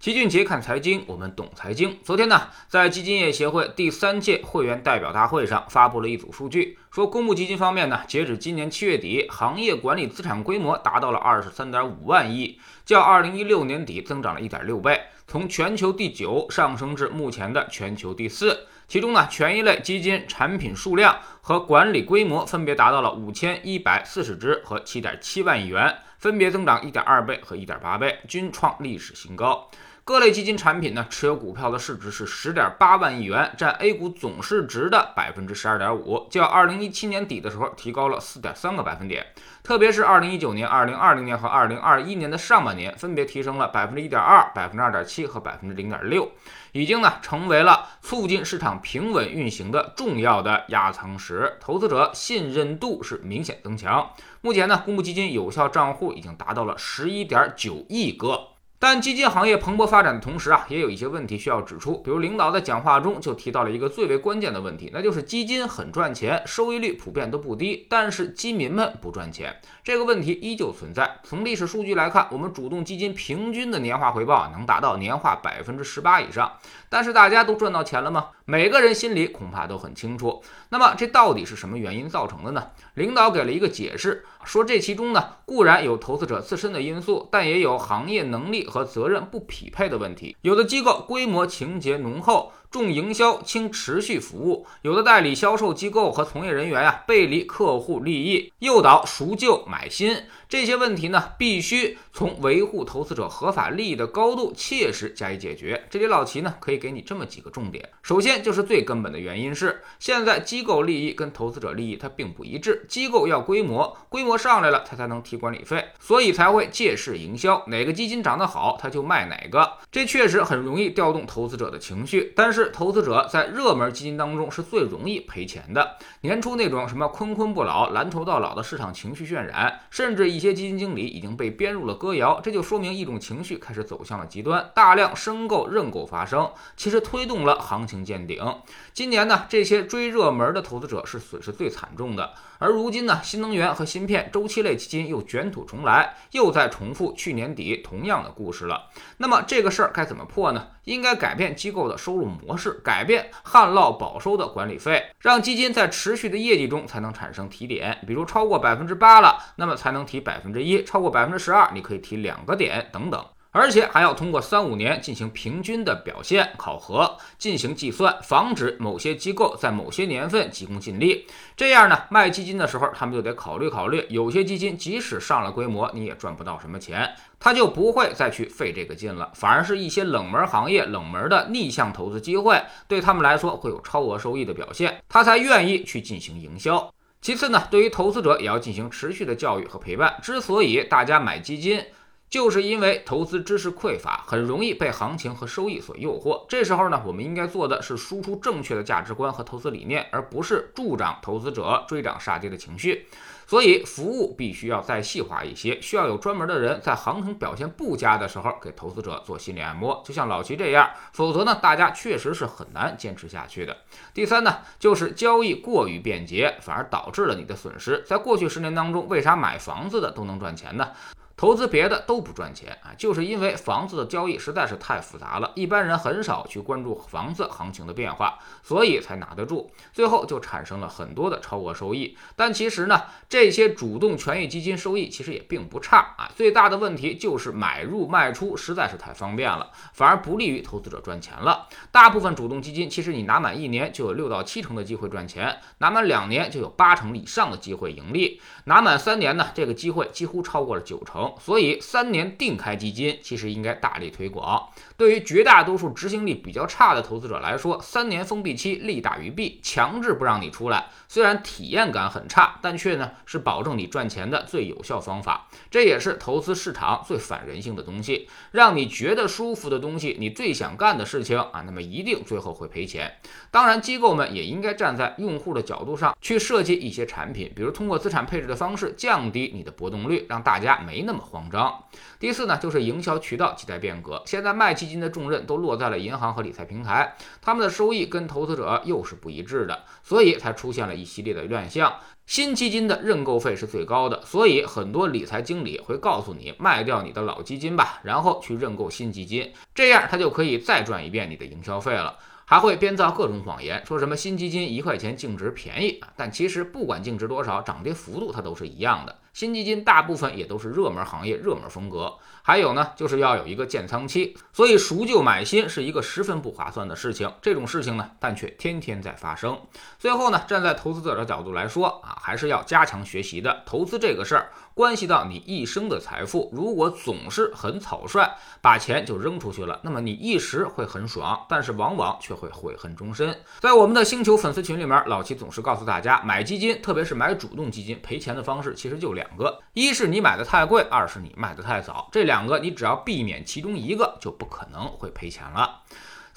齐俊杰看财经，我们懂财经。昨天呢，在基金业协会第三届会员代表大会上发布了一组数据，说公募基金方面呢，截止今年七月底，行业管理资产规模达到了二十三点五万亿，较二零一六年底增长了一点六倍，从全球第九上升至目前的全球第四。其中呢，权益类基金产品数量和管理规模分别达到了五千一百四十只和七点七万亿元，分别增长一点二倍和一点八倍，均创历史新高。各类基金产品呢，持有股票的市值是十点八万亿元，占 A 股总市值的百分之十二点五，较二零一七年底的时候提高了四点三个百分点。特别是二零一九年、二零二零年和二零二一年的上半年，分别提升了百分之一点二、百分之二点七和百分之零点六，已经呢成为了促进市场平稳运行的重要的压舱石，投资者信任度是明显增强。目前呢，公募基金有效账户已经达到了十一点九亿个。但基金行业蓬勃发展的同时啊，也有一些问题需要指出。比如领导在讲话中就提到了一个最为关键的问题，那就是基金很赚钱，收益率普遍都不低，但是基民们不赚钱。这个问题依旧存在。从历史数据来看，我们主动基金平均的年化回报能达到年化百分之十八以上，但是大家都赚到钱了吗？每个人心里恐怕都很清楚。那么这到底是什么原因造成的呢？领导给了一个解释，说这其中呢固然有投资者自身的因素，但也有行业能力。和责任不匹配的问题，有的机构规模情节浓厚。重营销轻持续服务，有的代理销售机构和从业人员呀背离客户利益，诱导赎旧买新，这些问题呢必须从维护投资者合法利益的高度切实加以解决。这里老齐呢可以给你这么几个重点，首先就是最根本的原因是，现在机构利益跟投资者利益它并不一致，机构要规模，规模上来了它才能提管理费，所以才会借势营销，哪个基金涨得好他就卖哪个，这确实很容易调动投资者的情绪，但是。是投资者在热门基金当中是最容易赔钱的。年初那种什么坤坤不老、蓝筹到老的市场情绪渲染，甚至一些基金经理已经被编入了歌谣，这就说明一种情绪开始走向了极端，大量申购认购发生，其实推动了行情见顶。今年呢，这些追热门的投资者是损失最惨重的。而如今呢，新能源和芯片周期类基金又卷土重来，又在重复去年底同样的故事了。那么这个事儿该怎么破呢？应该改变机构的收入模模式，改变旱涝保收的管理费，让基金在持续的业绩中才能产生提点。比如超过百分之八了，那么才能提百分之一；超过百分之十二，你可以提两个点等等。而且还要通过三五年进行平均的表现考核，进行计算，防止某些机构在某些年份急功近利。这样呢，卖基金的时候，他们就得考虑考虑，有些基金即使上了规模，你也赚不到什么钱，他就不会再去费这个劲了。反而是一些冷门行业、冷门的逆向投资机会，对他们来说会有超额收益的表现，他才愿意去进行营销。其次呢，对于投资者也要进行持续的教育和陪伴。之所以大家买基金，就是因为投资知识匮乏，很容易被行情和收益所诱惑。这时候呢，我们应该做的是输出正确的价值观和投资理念，而不是助长投资者追涨杀跌的情绪。所以，服务必须要再细化一些，需要有专门的人在行情表现不佳的时候给投资者做心理按摩，就像老齐这样。否则呢，大家确实是很难坚持下去的。第三呢，就是交易过于便捷，反而导致了你的损失。在过去十年当中，为啥买房子的都能赚钱呢？投资别的都不赚钱啊，就是因为房子的交易实在是太复杂了，一般人很少去关注房子行情的变化，所以才拿得住，最后就产生了很多的超额收益。但其实呢，这些主动权益基金收益其实也并不差啊，最大的问题就是买入卖出实在是太方便了，反而不利于投资者赚钱了。大部分主动基金其实你拿满一年就有六到七成的机会赚钱，拿满两年就有八成以上的机会盈利，拿满三年呢，这个机会几乎超过了九成。所以，三年定开基金其实应该大力推广。对于绝大多数执行力比较差的投资者来说，三年封闭期利大于弊，强制不让你出来，虽然体验感很差，但却呢是保证你赚钱的最有效方法。这也是投资市场最反人性的东西，让你觉得舒服的东西，你最想干的事情啊，那么一定最后会赔钱。当然，机构们也应该站在用户的角度上去设计一些产品，比如通过资产配置的方式降低你的波动率，让大家没那。那么慌张。第四呢，就是营销渠道亟待变革。现在卖基金的重任都落在了银行和理财平台，他们的收益跟投资者又是不一致的，所以才出现了一系列的乱象。新基金的认购费是最高的，所以很多理财经理会告诉你卖掉你的老基金吧，然后去认购新基金，这样他就可以再赚一遍你的营销费了。还会编造各种谎言，说什么新基金一块钱净值便宜啊，但其实不管净值多少，涨跌幅度它都是一样的。新基金大部分也都是热门行业、热门风格，还有呢，就是要有一个建仓期，所以赎旧买新是一个十分不划算的事情。这种事情呢，但却天天在发生。最后呢，站在投资者的角度来说啊，还是要加强学习的。投资这个事儿。关系到你一生的财富，如果总是很草率，把钱就扔出去了，那么你一时会很爽，但是往往却会悔恨终身。在我们的星球粉丝群里面，老齐总是告诉大家，买基金，特别是买主动基金，赔钱的方式其实就两个：一是你买的太贵，二是你卖的太早。这两个你只要避免其中一个，就不可能会赔钱了。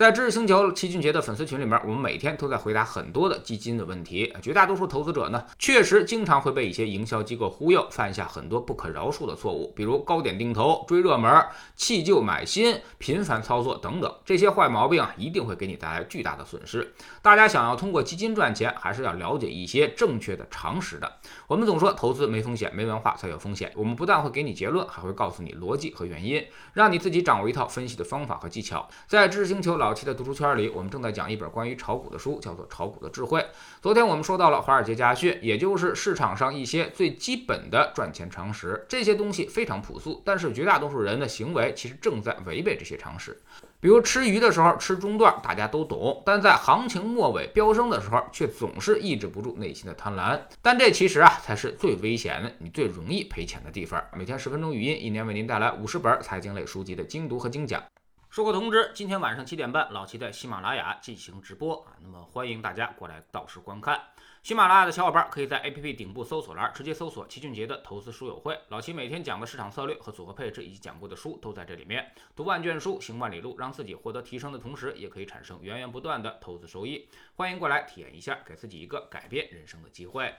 在知识星球齐俊杰的粉丝群里面，我们每天都在回答很多的基金的问题。绝大多数投资者呢，确实经常会被一些营销机构忽悠，犯下很多不可饶恕的错误，比如高点定投、追热门、弃旧买新、频繁操作等等。这些坏毛病啊，一定会给你带来巨大的损失。大家想要通过基金赚钱，还是要了解一些正确的常识的。我们总说投资没风险，没文化才有风险。我们不但会给你结论，还会告诉你逻辑和原因，让你自己掌握一套分析的方法和技巧。在知识星球老。早期的读书圈里，我们正在讲一本关于炒股的书，叫做《炒股的智慧》。昨天我们说到了华尔街家训，也就是市场上一些最基本的赚钱常识。这些东西非常朴素，但是绝大多数人的行为其实正在违背这些常识。比如吃鱼的时候吃中段，大家都懂，但在行情末尾飙升的时候，却总是抑制不住内心的贪婪。但这其实啊，才是最危险的，你最容易赔钱的地方。每天十分钟语音，一年为您带来五十本财经类书籍的精读和精讲。说个通知，今天晚上七点半，老齐在喜马拉雅进行直播啊，那么欢迎大家过来到时观看。喜马拉雅的小伙伴可以在 APP 顶部搜索栏直接搜索齐俊杰的投资书友会，老齐每天讲的市场策略和组合配置以及讲过的书都在这里面。读万卷书，行万里路，让自己获得提升的同时，也可以产生源源不断的投资收益。欢迎过来体验一下，给自己一个改变人生的机会。